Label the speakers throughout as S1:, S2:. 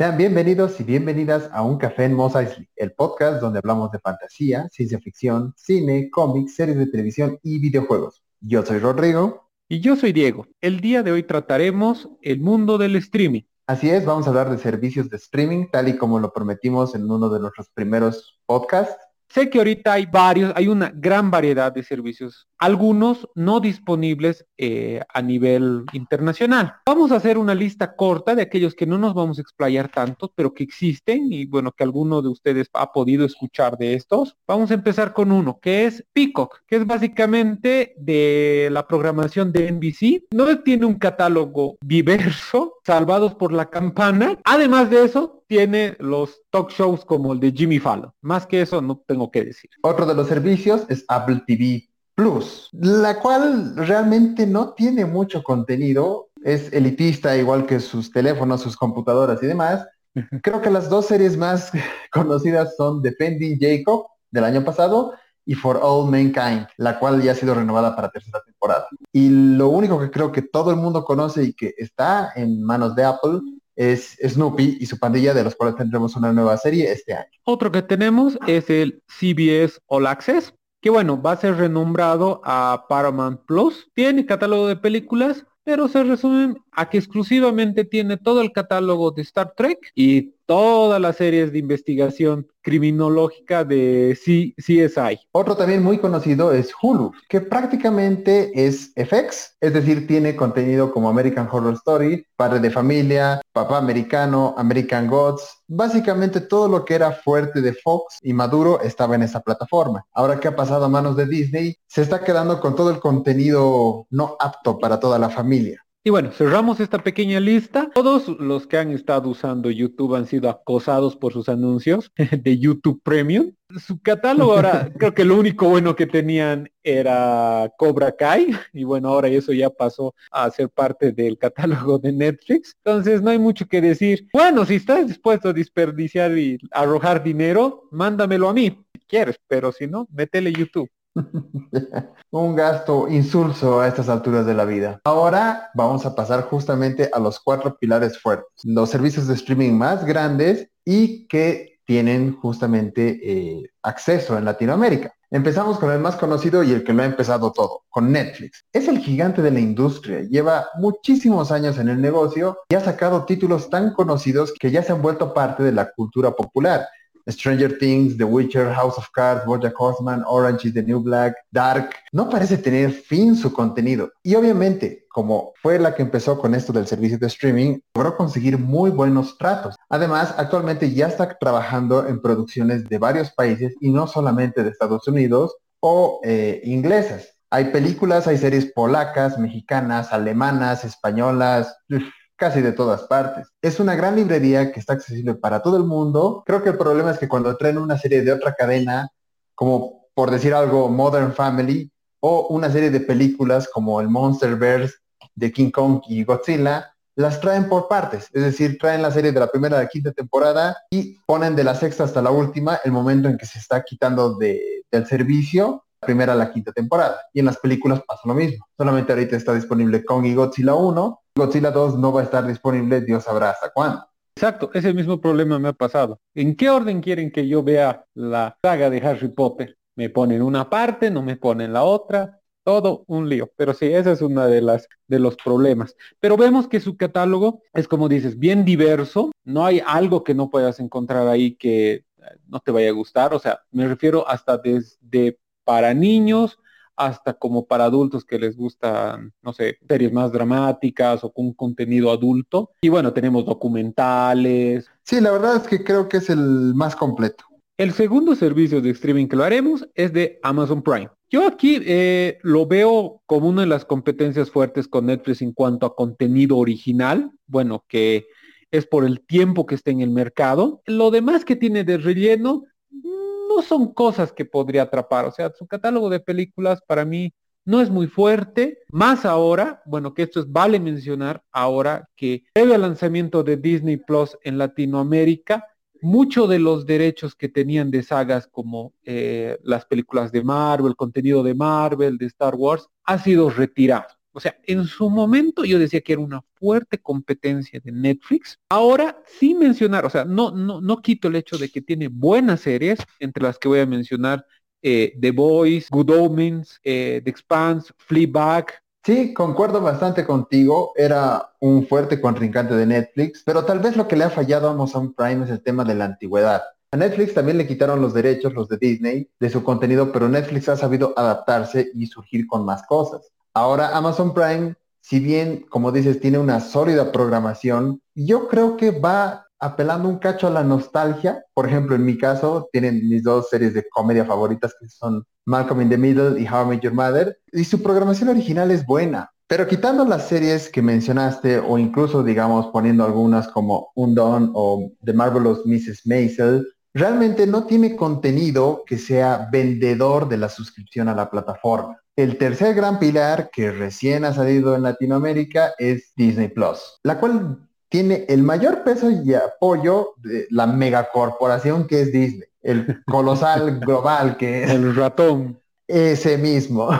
S1: Sean bienvenidos y bienvenidas a Un Café en Mos Eisley, el podcast donde hablamos de fantasía, ciencia ficción, cine, cómics, series de televisión y videojuegos. Yo soy Rodrigo.
S2: Y yo soy Diego. El día de hoy trataremos el mundo del streaming.
S1: Así es, vamos a hablar de servicios de streaming, tal y como lo prometimos en uno de nuestros primeros podcasts.
S2: Sé que ahorita hay varios, hay una gran variedad de servicios, algunos no disponibles eh, a nivel internacional. Vamos a hacer una lista corta de aquellos que no nos vamos a explayar tanto, pero que existen y bueno, que alguno de ustedes ha podido escuchar de estos. Vamos a empezar con uno, que es Peacock, que es básicamente de la programación de NBC. No tiene un catálogo diverso, salvados por la campana. Además de eso, tiene los talk shows como el de Jimmy Fallon. Más que eso no tengo que decir.
S1: Otro de los servicios es Apple TV Plus, la cual realmente no tiene mucho contenido, es elitista igual que sus teléfonos, sus computadoras y demás. Creo que las dos series más conocidas son Defending Jacob del año pasado y For All Mankind, la cual ya ha sido renovada para tercera temporada. Y lo único que creo que todo el mundo conoce y que está en manos de Apple es Snoopy y su pandilla, de los cuales tendremos una nueva serie este año.
S2: Otro que tenemos es el CBS All Access, que bueno, va a ser renombrado a Paramount Plus. Tiene catálogo de películas, pero se resumen a que exclusivamente tiene todo el catálogo de Star Trek y todas las series de investigación criminológica de CSI.
S1: Otro también muy conocido es Hulu, que prácticamente es FX, es decir, tiene contenido como American Horror Story, Padre de Familia, Papá Americano, American Gods, básicamente todo lo que era fuerte de Fox y Maduro estaba en esa plataforma. Ahora que ha pasado a manos de Disney, se está quedando con todo el contenido no apto para toda la familia.
S2: Y bueno, cerramos esta pequeña lista. Todos los que han estado usando YouTube han sido acosados por sus anuncios de YouTube Premium. Su catálogo ahora, creo que lo único bueno que tenían era Cobra Kai. Y bueno, ahora eso ya pasó a ser parte del catálogo de Netflix. Entonces no hay mucho que decir. Bueno, si estás dispuesto a desperdiciar y arrojar dinero, mándamelo a mí. Si quieres, pero si no, métele YouTube.
S1: Un gasto insulso a estas alturas de la vida. Ahora vamos a pasar justamente a los cuatro pilares fuertes. Los servicios de streaming más grandes y que tienen justamente eh, acceso en Latinoamérica. Empezamos con el más conocido y el que lo ha empezado todo, con Netflix. Es el gigante de la industria, lleva muchísimos años en el negocio y ha sacado títulos tan conocidos que ya se han vuelto parte de la cultura popular. Stranger Things, The Witcher, House of Cards, Bojack Horseman, Orange is the New Black, Dark, no parece tener fin su contenido. Y obviamente, como fue la que empezó con esto del servicio de streaming, logró conseguir muy buenos tratos. Además, actualmente ya está trabajando en producciones de varios países y no solamente de Estados Unidos o eh, inglesas. Hay películas, hay series polacas, mexicanas, alemanas, españolas, casi de todas partes. Es una gran librería que está accesible para todo el mundo. Creo que el problema es que cuando traen una serie de otra cadena, como por decir algo Modern Family, o una serie de películas como el Monsterverse de King Kong y Godzilla, las traen por partes, es decir, traen la serie de la primera a la quinta temporada y ponen de la sexta hasta la última el momento en que se está quitando de, del servicio primera a la quinta temporada. Y en las películas pasa lo mismo. Solamente ahorita está disponible Kong y Godzilla 1. Godzilla 2 no va a estar disponible, Dios sabrá hasta cuándo.
S2: Exacto, ese mismo problema me ha pasado. ¿En qué orden quieren que yo vea la saga de Harry Potter? Me ponen una parte, no me ponen la otra, todo un lío. Pero sí, ese es uno de las de los problemas. Pero vemos que su catálogo es como dices, bien diverso. No hay algo que no puedas encontrar ahí que eh, no te vaya a gustar. O sea, me refiero hasta desde para niños hasta como para adultos que les gustan, no sé, series más dramáticas o con contenido adulto. Y bueno, tenemos documentales.
S1: Sí, la verdad es que creo que es el más completo.
S2: El segundo servicio de streaming que lo haremos es de Amazon Prime. Yo aquí eh, lo veo como una de las competencias fuertes con Netflix en cuanto a contenido original, bueno, que es por el tiempo que está en el mercado. Lo demás que tiene de relleno, son cosas que podría atrapar. O sea, su catálogo de películas para mí no es muy fuerte, más ahora, bueno, que esto es vale mencionar ahora que previo al lanzamiento de Disney Plus en Latinoamérica, muchos de los derechos que tenían de sagas como eh, las películas de Marvel, contenido de Marvel, de Star Wars, ha sido retirado. O sea, en su momento yo decía que era una fuerte competencia de Netflix. Ahora sí mencionar, o sea, no, no, no quito el hecho de que tiene buenas series, entre las que voy a mencionar eh, The Boys, Good Omens, eh, The Expanse, Fleabag.
S1: Sí, concuerdo bastante contigo. Era un fuerte contrincante de Netflix, pero tal vez lo que le ha fallado a Amazon Prime es el tema de la antigüedad. A Netflix también le quitaron los derechos, los de Disney, de su contenido, pero Netflix ha sabido adaptarse y surgir con más cosas. Ahora Amazon Prime, si bien, como dices, tiene una sólida programación, yo creo que va apelando un cacho a la nostalgia. Por ejemplo, en mi caso, tienen mis dos series de comedia favoritas que son Malcolm in the Middle y How I Met Your Mother. Y su programación original es buena. Pero quitando las series que mencionaste o incluso, digamos, poniendo algunas como Undone o The Marvelous Mrs. Maisel, realmente no tiene contenido que sea vendedor de la suscripción a la plataforma. El tercer gran pilar que recién ha salido en Latinoamérica es Disney Plus, la cual tiene el mayor peso y apoyo de la megacorporación que es Disney, el colosal global que es
S2: el ratón.
S1: Ese mismo.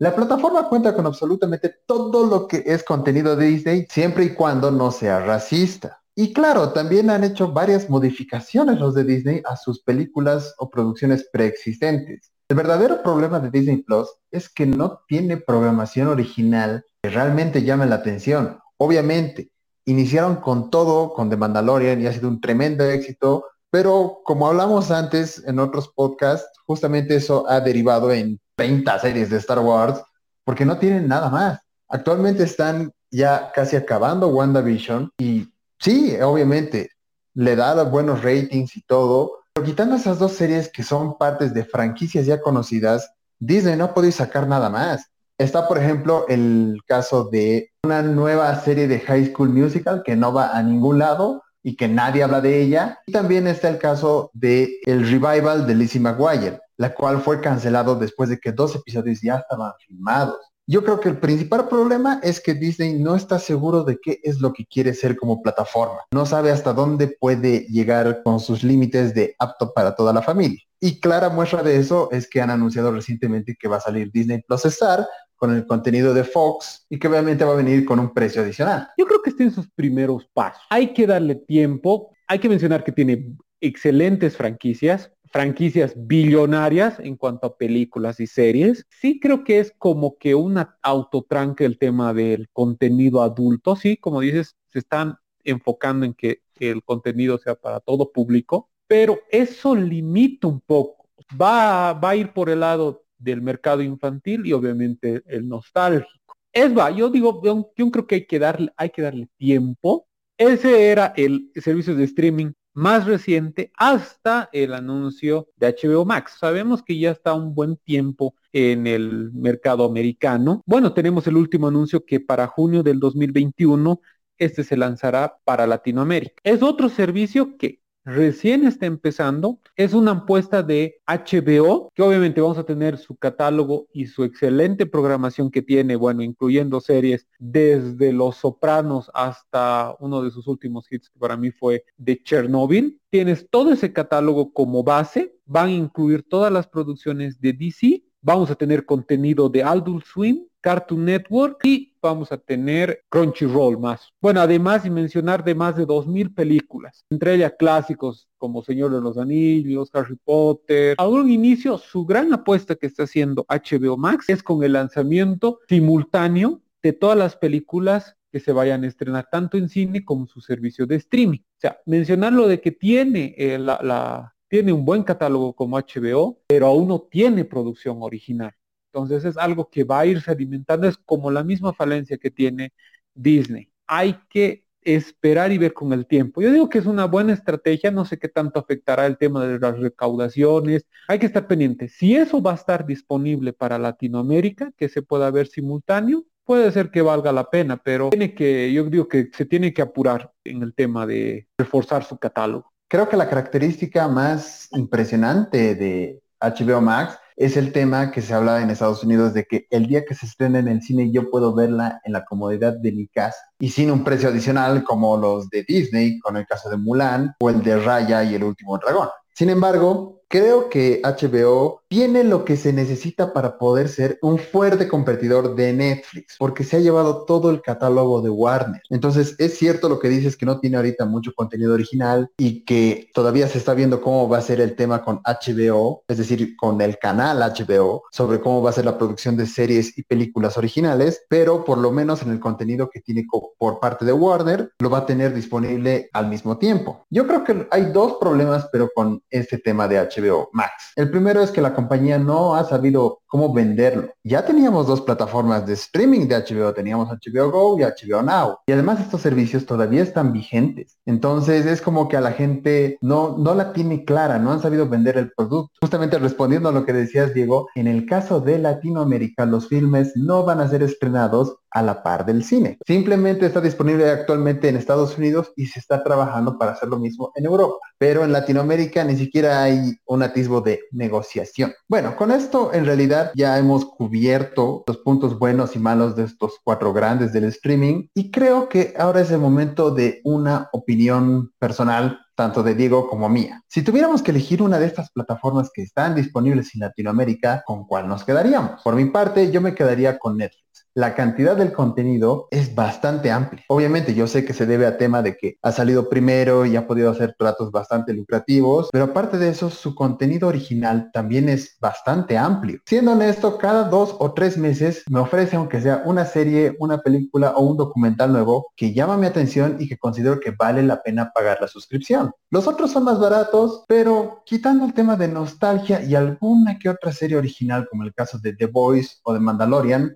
S1: La plataforma cuenta con absolutamente todo lo que es contenido de Disney, siempre y cuando no sea racista. Y claro, también han hecho varias modificaciones los de Disney a sus películas o producciones preexistentes. El verdadero problema de Disney Plus es que no tiene programación original que realmente llame la atención. Obviamente, iniciaron con todo, con The Mandalorian, y ha sido un tremendo éxito, pero como hablamos antes en otros podcasts, justamente eso ha derivado en 30 series de Star Wars, porque no tienen nada más. Actualmente están ya casi acabando WandaVision y Sí, obviamente, le da buenos ratings y todo, pero quitando esas dos series que son partes de franquicias ya conocidas, Disney no ha sacar nada más. Está, por ejemplo, el caso de una nueva serie de High School Musical que no va a ningún lado y que nadie habla de ella. Y también está el caso de el revival de Lizzie McGuire, la cual fue cancelado después de que dos episodios ya estaban filmados. Yo creo que el principal problema es que Disney no está seguro de qué es lo que quiere ser como plataforma. No sabe hasta dónde puede llegar con sus límites de apto para toda la familia. Y clara muestra de eso es que han anunciado recientemente que va a salir Disney Plus Star con el contenido de Fox y que obviamente va a venir con un precio adicional.
S2: Yo creo que está en sus primeros pasos. Hay que darle tiempo. Hay que mencionar que tiene excelentes franquicias franquicias billonarias en cuanto a películas y series. Sí creo que es como que una autotranque el tema del contenido adulto. Sí, como dices, se están enfocando en que el contenido sea para todo público, pero eso limita un poco. Va, va a ir por el lado del mercado infantil y obviamente el nostálgico. Es va, yo digo, yo, creo que hay que darle, hay que darle tiempo. Ese era el servicio de streaming más reciente hasta el anuncio de HBO Max. Sabemos que ya está un buen tiempo en el mercado americano. Bueno, tenemos el último anuncio que para junio del 2021 este se lanzará para Latinoamérica. Es otro servicio que recién está empezando. Es una apuesta de HBO, que obviamente vamos a tener su catálogo y su excelente programación que tiene, bueno, incluyendo series desde Los Sopranos hasta uno de sus últimos hits que para mí fue de Chernobyl. Tienes todo ese catálogo como base, van a incluir todas las producciones de DC, vamos a tener contenido de Adult Swim, Cartoon Network y vamos a tener Crunchyroll más. Bueno, además de mencionar de más de 2.000 películas, entre ellas clásicos como Señor de los Anillos, Harry Potter. A un inicio, su gran apuesta que está haciendo HBO Max es con el lanzamiento simultáneo de todas las películas que se vayan a estrenar tanto en cine como en su servicio de streaming. O sea, mencionar lo de que tiene eh, la, tiene un buen catálogo como HBO, pero aún no tiene producción original. Entonces es algo que va a irse alimentando, es como la misma falencia que tiene Disney. Hay que esperar y ver con el tiempo. Yo digo que es una buena estrategia, no sé qué tanto afectará el tema de las recaudaciones, hay que estar pendiente. Si eso va a estar disponible para Latinoamérica, que se pueda ver simultáneo, puede ser que valga la pena, pero tiene que, yo digo que se tiene que apurar en el tema de reforzar su catálogo.
S1: Creo que la característica más impresionante de HBO Max es el tema que se habla en Estados Unidos de que el día que se estrena en el cine yo puedo verla en la comodidad de mi casa y sin un precio adicional como los de Disney, con el caso de Mulan o el de Raya y el último dragón. Sin embargo, Creo que HBO tiene lo que se necesita para poder ser un fuerte competidor de Netflix, porque se ha llevado todo el catálogo de Warner. Entonces, es cierto lo que dices que no tiene ahorita mucho contenido original y que todavía se está viendo cómo va a ser el tema con HBO, es decir, con el canal HBO, sobre cómo va a ser la producción de series y películas originales, pero por lo menos en el contenido que tiene por parte de Warner, lo va a tener disponible al mismo tiempo. Yo creo que hay dos problemas, pero con este tema de HBO Max. El primero es que la compañía no ha sabido cómo venderlo. Ya teníamos dos plataformas de streaming de HBO, teníamos HBO Go y HBO Now. Y además estos servicios todavía están vigentes. Entonces es como que a la gente no, no la tiene clara, no han sabido vender el producto. Justamente respondiendo a lo que decías, Diego, en el caso de Latinoamérica, los filmes no van a ser estrenados a la par del cine. Simplemente está disponible actualmente en Estados Unidos y se está trabajando para hacer lo mismo en Europa. Pero en Latinoamérica ni siquiera hay un atisbo de negociación. Bueno, con esto en realidad ya hemos cubierto los puntos buenos y malos de estos cuatro grandes del streaming y creo que ahora es el momento de una opinión personal tanto de Diego como mía. Si tuviéramos que elegir una de estas plataformas que están disponibles en Latinoamérica, ¿con cuál nos quedaríamos? Por mi parte, yo me quedaría con Netflix la cantidad del contenido es bastante amplia. Obviamente yo sé que se debe a tema de que ha salido primero y ha podido hacer tratos bastante lucrativos, pero aparte de eso, su contenido original también es bastante amplio. Siendo honesto, cada dos o tres meses me ofrece, aunque sea una serie, una película o un documental nuevo que llama mi atención y que considero que vale la pena pagar la suscripción. Los otros son más baratos, pero quitando el tema de nostalgia y alguna que otra serie original, como el caso de The Voice o de Mandalorian,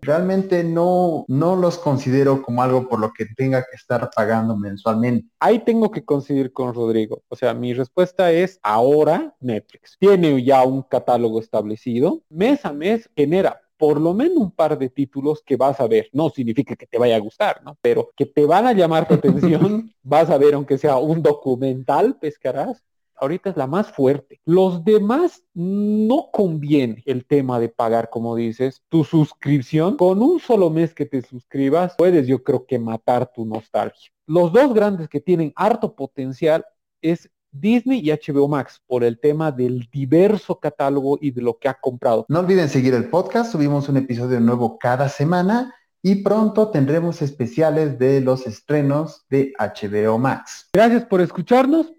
S1: realmente no, no los considero como algo por lo que tenga que estar pagando mensualmente.
S2: Ahí tengo que coincidir con Rodrigo. O sea, mi respuesta es ahora Netflix. Tiene ya un catálogo establecido. Mes a mes genera por lo menos un par de títulos que vas a ver. No significa que te vaya a gustar, ¿no? Pero que te van a llamar tu atención. vas a ver, aunque sea un documental, pescarás ahorita es la más fuerte. Los demás no conviene el tema de pagar, como dices, tu suscripción. Con un solo mes que te suscribas, puedes yo creo que matar tu nostalgia. Los dos grandes que tienen harto potencial es Disney y HBO Max por el tema del diverso catálogo y de lo que ha comprado.
S1: No olviden seguir el podcast, subimos un episodio nuevo cada semana y pronto tendremos especiales de los estrenos de HBO Max.
S2: Gracias por escucharnos.